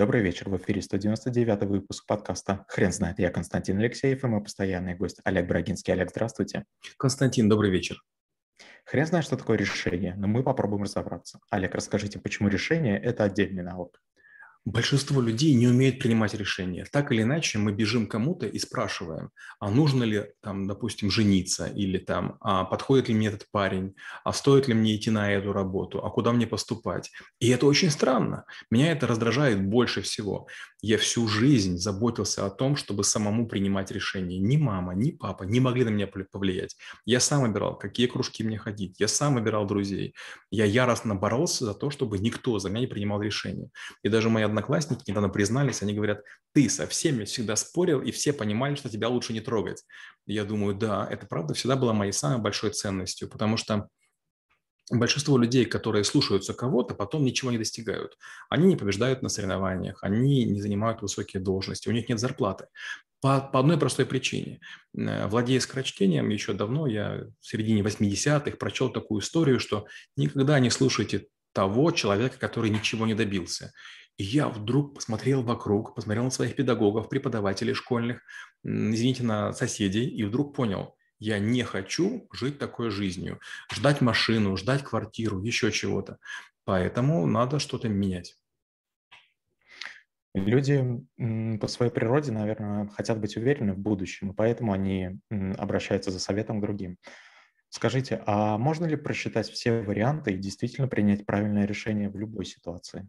Добрый вечер. В эфире 199 выпуск подкаста «Хрен знает». Я Константин Алексеев и мой постоянный гость Олег Брагинский. Олег, здравствуйте. Константин, добрый вечер. Хрен знает, что такое решение, но мы попробуем разобраться. Олег, расскажите, почему решение – это отдельный навык? Большинство людей не умеют принимать решения. Так или иначе, мы бежим кому-то и спрашиваем, а нужно ли, там, допустим, жениться, или там, а подходит ли мне этот парень, а стоит ли мне идти на эту работу, а куда мне поступать. И это очень странно. Меня это раздражает больше всего. Я всю жизнь заботился о том, чтобы самому принимать решения. Ни мама, ни папа не могли на меня повлиять. Я сам выбирал, какие кружки мне ходить. Я сам выбирал друзей. Я яростно боролся за то, чтобы никто за меня не принимал решения. И даже моя одноклассники недавно признались, они говорят, ты со всеми всегда спорил, и все понимали, что тебя лучше не трогать. Я думаю, да, это правда всегда была моей самой большой ценностью, потому что большинство людей, которые слушаются кого-то, потом ничего не достигают. Они не побеждают на соревнованиях, они не занимают высокие должности, у них нет зарплаты. По, по одной простой причине. Э, владея скорочтением, еще давно, я в середине 80-х прочел такую историю, что никогда не слушайте того человека, который ничего не добился. И я вдруг посмотрел вокруг, посмотрел на своих педагогов, преподавателей школьных, извините, на соседей, и вдруг понял, я не хочу жить такой жизнью, ждать машину, ждать квартиру, еще чего-то. Поэтому надо что-то менять. Люди по своей природе, наверное, хотят быть уверены в будущем, поэтому они обращаются за советом к другим. Скажите, а можно ли просчитать все варианты и действительно принять правильное решение в любой ситуации?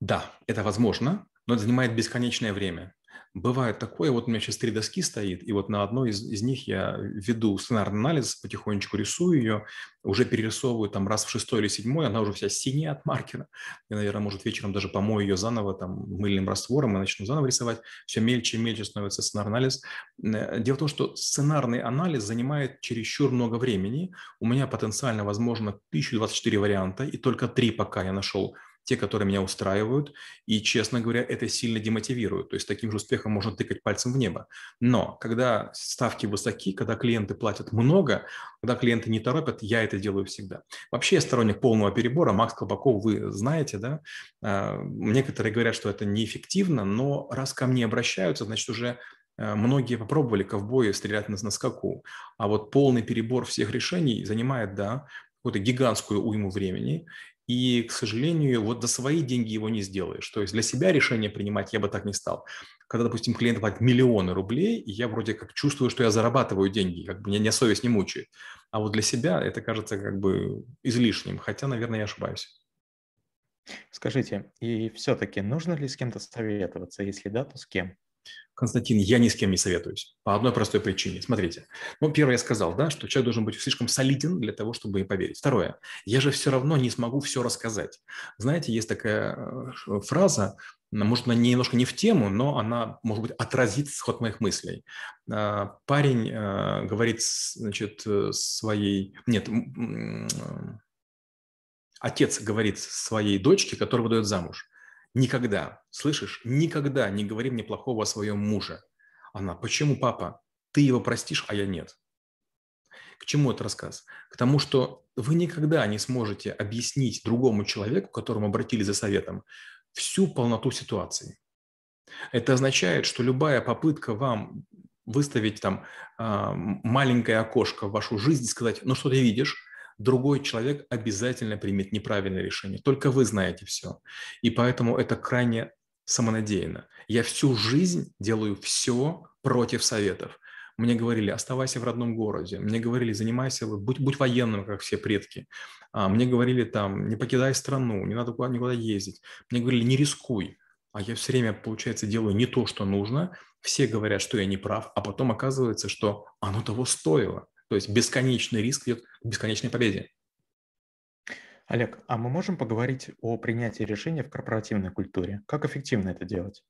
Да, это возможно, но это занимает бесконечное время. Бывает такое, вот у меня сейчас три доски стоит, и вот на одной из, из них я веду сценарный анализ, потихонечку рисую ее, уже перерисовываю там раз в шестой или седьмой, она уже вся синяя от маркера. Я, наверное, может, вечером даже помою ее заново там мыльным раствором и начну заново рисовать. Все мельче и мельче становится сценарный анализ. Э, дело в том, что сценарный анализ занимает чересчур много времени. У меня потенциально возможно 1024 варианта, и только три пока я нашел те, которые меня устраивают, и, честно говоря, это сильно демотивирует. То есть таким же успехом можно тыкать пальцем в небо. Но когда ставки высоки, когда клиенты платят много, когда клиенты не торопят, я это делаю всегда. Вообще я сторонник полного перебора. Макс Колпаков вы знаете, да? А, некоторые говорят, что это неэффективно, но раз ко мне обращаются, значит, уже а, многие попробовали ковбои стрелять на, на скаку. А вот полный перебор всех решений занимает, да, какую-то гигантскую уйму времени, и, к сожалению, вот за свои деньги его не сделаешь. То есть для себя решение принимать я бы так не стал. Когда, допустим, клиент платит миллионы рублей, и я вроде как чувствую, что я зарабатываю деньги, как бы меня совесть не мучает. А вот для себя это кажется как бы излишним, хотя, наверное, я ошибаюсь. Скажите, и все-таки нужно ли с кем-то советоваться? Если да, то с кем? Константин, я ни с кем не советуюсь. По одной простой причине. Смотрите. Ну, первое, я сказал, да, что человек должен быть слишком солиден для того, чтобы поверить. Второе. Я же все равно не смогу все рассказать. Знаете, есть такая э, фраза, может, она немножко не в тему, но она, может быть, отразит сход моих мыслей. А, парень э, говорит, значит, э, своей... Нет, отец говорит своей дочке, которая выдает замуж. Никогда, слышишь, никогда не говори мне плохого о своем муже. Она, почему, папа? Ты его простишь, а я нет. К чему этот рассказ? К тому, что вы никогда не сможете объяснить другому человеку, к которому обратились за советом, всю полноту ситуации. Это означает, что любая попытка вам выставить там а, маленькое окошко в вашу жизнь и сказать, ну что ты видишь, другой человек обязательно примет неправильное решение. Только вы знаете все. И поэтому это крайне самонадеянно. Я всю жизнь делаю все против советов. Мне говорили, оставайся в родном городе. Мне говорили, занимайся, будь, будь военным, как все предки. А, мне говорили там, не покидай страну, не надо куда, никуда ездить. Мне говорили, не рискуй. А я все время, получается, делаю не то, что нужно. Все говорят, что я не прав, а потом оказывается, что оно того стоило. То есть бесконечный риск ведет к бесконечной победе. Олег, а мы можем поговорить о принятии решения в корпоративной культуре? Как эффективно это делать?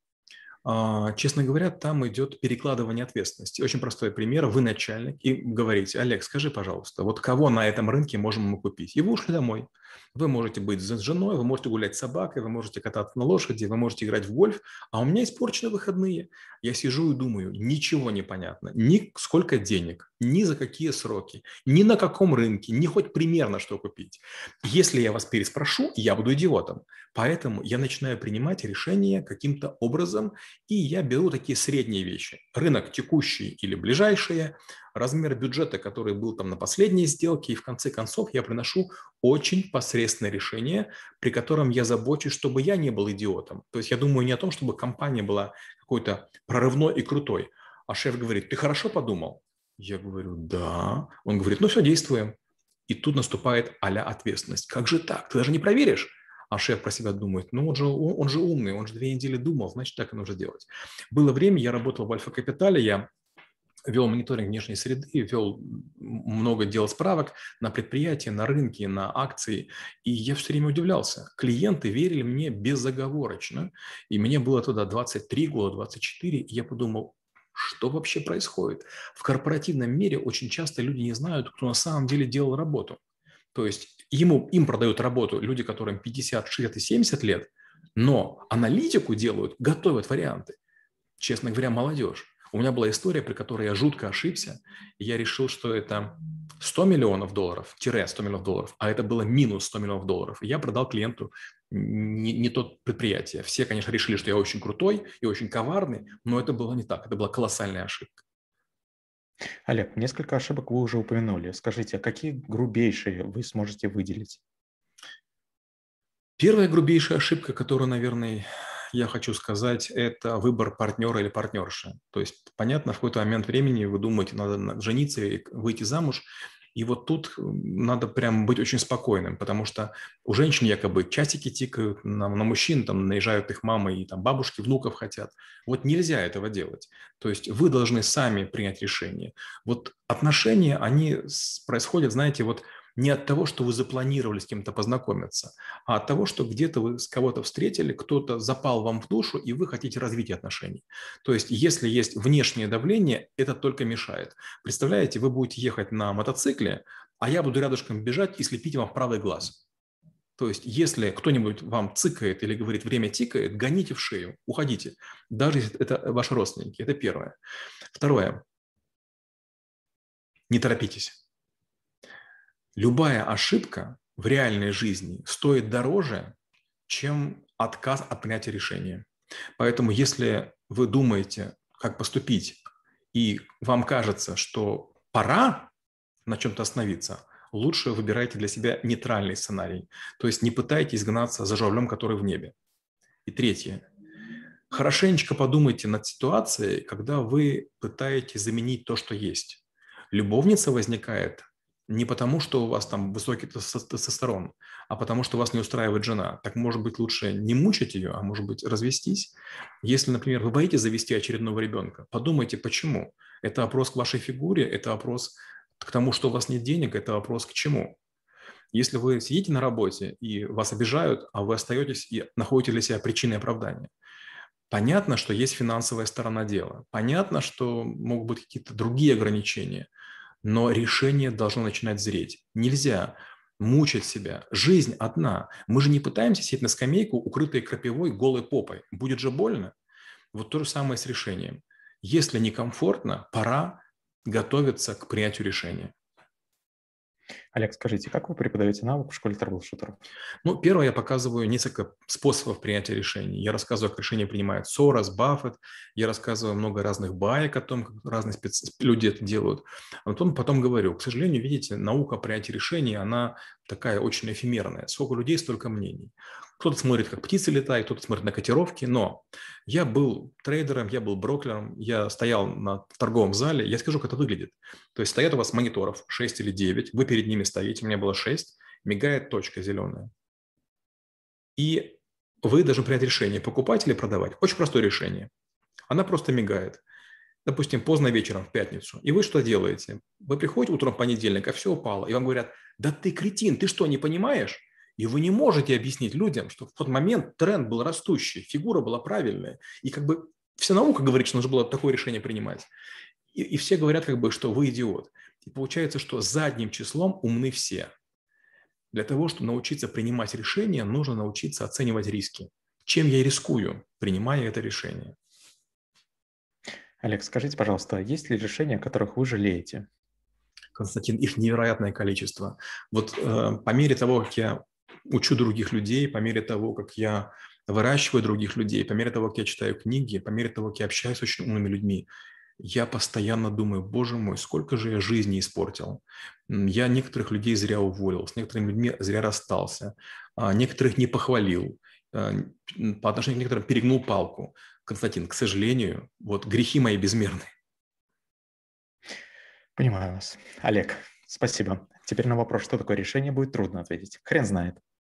А, честно говоря, там идет перекладывание ответственности. Очень простой пример. Вы начальник и говорите, Олег, скажи, пожалуйста, вот кого на этом рынке можем мы купить? И вы ушли домой. Вы можете быть с женой, вы можете гулять с собакой, вы можете кататься на лошади, вы можете играть в гольф, а у меня испорчены выходные. Я сижу и думаю, ничего не понятно, ни сколько денег, ни за какие сроки, ни на каком рынке, ни хоть примерно что купить. Если я вас переспрошу, я буду идиотом. Поэтому я начинаю принимать решения каким-то образом, и я беру такие средние вещи. Рынок текущий или ближайшие, размер бюджета, который был там на последней сделке, и в конце концов я приношу очень посредственное решение, при котором я забочусь, чтобы я не был идиотом. То есть я думаю не о том, чтобы компания была какой-то прорывной и крутой, а шеф говорит, ты хорошо подумал? Я говорю, да. Он говорит, ну все, действуем. И тут наступает а ответственность. Как же так? Ты даже не проверишь? А шеф про себя думает, ну он же, он, он же умный, он же две недели думал, значит так и нужно делать. Было время, я работал в Альфа-Капитале, я вел мониторинг внешней среды, вел много дел справок на предприятия, на рынки, на акции. И я все время удивлялся. Клиенты верили мне безоговорочно. И мне было тогда 23 года, 24. И я подумал, что вообще происходит? В корпоративном мире очень часто люди не знают, кто на самом деле делал работу. То есть ему, им продают работу люди, которым 50, 60 и 70 лет, но аналитику делают, готовят варианты. Честно говоря, молодежь. У меня была история, при которой я жутко ошибся, и я решил, что это 100 миллионов долларов, тире 100 миллионов долларов, а это было минус 100 миллионов долларов. И я продал клиенту не, не тот предприятие. Все, конечно, решили, что я очень крутой и очень коварный, но это было не так. Это была колоссальная ошибка. Олег, несколько ошибок вы уже упомянули. Скажите, а какие грубейшие вы сможете выделить? Первая грубейшая ошибка, которую, наверное, я хочу сказать, это выбор партнера или партнерши. То есть, понятно, в какой-то момент времени вы думаете, надо жениться и выйти замуж, и вот тут надо прям быть очень спокойным, потому что у женщин якобы часики тикают, на, на мужчин там наезжают их мамы и там бабушки, внуков хотят. Вот нельзя этого делать. То есть вы должны сами принять решение. Вот отношения, они происходят, знаете, вот не от того, что вы запланировали с кем-то познакомиться, а от того, что где-то вы с кого-то встретили, кто-то запал вам в душу, и вы хотите развития отношений. То есть, если есть внешнее давление, это только мешает. Представляете, вы будете ехать на мотоцикле, а я буду рядышком бежать и слепить вам в правый глаз. То есть, если кто-нибудь вам цикает или говорит, время тикает, гоните в шею, уходите, даже если это ваши родственники. Это первое. Второе. Не торопитесь. Любая ошибка в реальной жизни стоит дороже, чем отказ от принятия решения. Поэтому если вы думаете, как поступить, и вам кажется, что пора на чем-то остановиться, лучше выбирайте для себя нейтральный сценарий. То есть не пытайтесь гнаться за журавлем, который в небе. И третье. Хорошенечко подумайте над ситуацией, когда вы пытаетесь заменить то, что есть. Любовница возникает не потому, что у вас там высокий тестостерон, а потому, что вас не устраивает жена. Так, может быть, лучше не мучить ее, а может быть, развестись. Если, например, вы боитесь завести очередного ребенка, подумайте, почему. Это вопрос к вашей фигуре, это вопрос к тому, что у вас нет денег, это вопрос к чему. Если вы сидите на работе и вас обижают, а вы остаетесь и находите для себя причины оправдания, понятно, что есть финансовая сторона дела, понятно, что могут быть какие-то другие ограничения – но решение должно начинать зреть. Нельзя мучить себя. Жизнь одна. Мы же не пытаемся сидеть на скамейку, укрытой крапивой, голой попой. Будет же больно. Вот то же самое с решением. Если некомфортно, пора готовиться к принятию решения. Олег, скажите, как вы преподаете навык в школе трэблшутеров? Ну, первое, я показываю несколько способов принятия решений. Я рассказываю, как решения принимает Сорос, Баффет. Я рассказываю много разных баек о том, как разные специ... люди это делают. А потом, потом говорю, к сожалению, видите, наука принятия решений, она такая очень эфемерная. Сколько людей, столько мнений. Кто-то смотрит, как птицы летают, кто-то смотрит на котировки, но я был трейдером, я был брокером, я стоял на торговом зале, я скажу, как это выглядит. То есть стоят у вас мониторов 6 или 9, вы перед ними стоите, у меня было 6, мигает точка зеленая. И вы должны принять решение, покупать или продавать. Очень простое решение. Она просто мигает. Допустим, поздно вечером в пятницу. И вы что делаете? Вы приходите утром в понедельник, а все упало. И вам говорят, да ты кретин, ты что, не понимаешь? И вы не можете объяснить людям, что в тот момент тренд был растущий, фигура была правильная. И как бы вся наука говорит, что нужно было такое решение принимать. И, и все говорят, как бы, что вы идиот. И получается, что задним числом умны все. Для того, чтобы научиться принимать решения, нужно научиться оценивать риски. Чем я рискую, принимая это решение? Олег, скажите, пожалуйста, есть ли решения, о которых вы жалеете? Константин, их невероятное количество. Вот э, по мере того, как я учу других людей, по мере того, как я выращиваю других людей, по мере того, как я читаю книги, по мере того, как я общаюсь с очень умными людьми, я постоянно думаю, боже мой, сколько же я жизни испортил. Я некоторых людей зря уволил, с некоторыми людьми зря расстался, а некоторых не похвалил, а, по отношению к некоторым перегнул палку. Константин, к сожалению, вот грехи мои безмерны. Понимаю вас. Олег, спасибо. Теперь на вопрос, что такое решение, будет трудно ответить. Хрен знает.